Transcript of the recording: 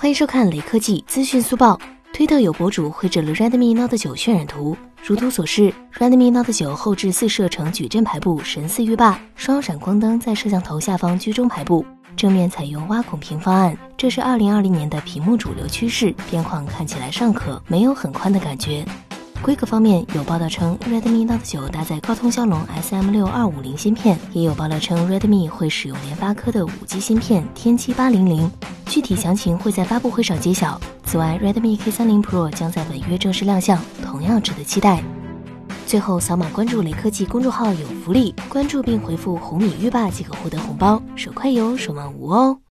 欢迎收看雷科技资讯速报。推特有博主绘制了 Redmi Note 9渲染图，如图所示，Redmi Note 9后置四摄呈矩阵排布，神似浴霸，双闪光灯在摄像头下方居中排布，正面采用挖孔屏方案，这是2020年的屏幕主流趋势，边框看起来尚可，没有很宽的感觉。规格方面，有报道称 Redmi Note 9搭载高通骁龙 SM6250 芯片，也有爆料称 Redmi 会使用联发科的 5G 芯片天玑800，具体详情会在发布会上揭晓。此外，Redmi K30 Pro 将在本月正式亮相，同样值得期待。最后，扫码关注雷科技公众号有福利，关注并回复“红米浴霸”即可获得红包，手快有，手慢无哦。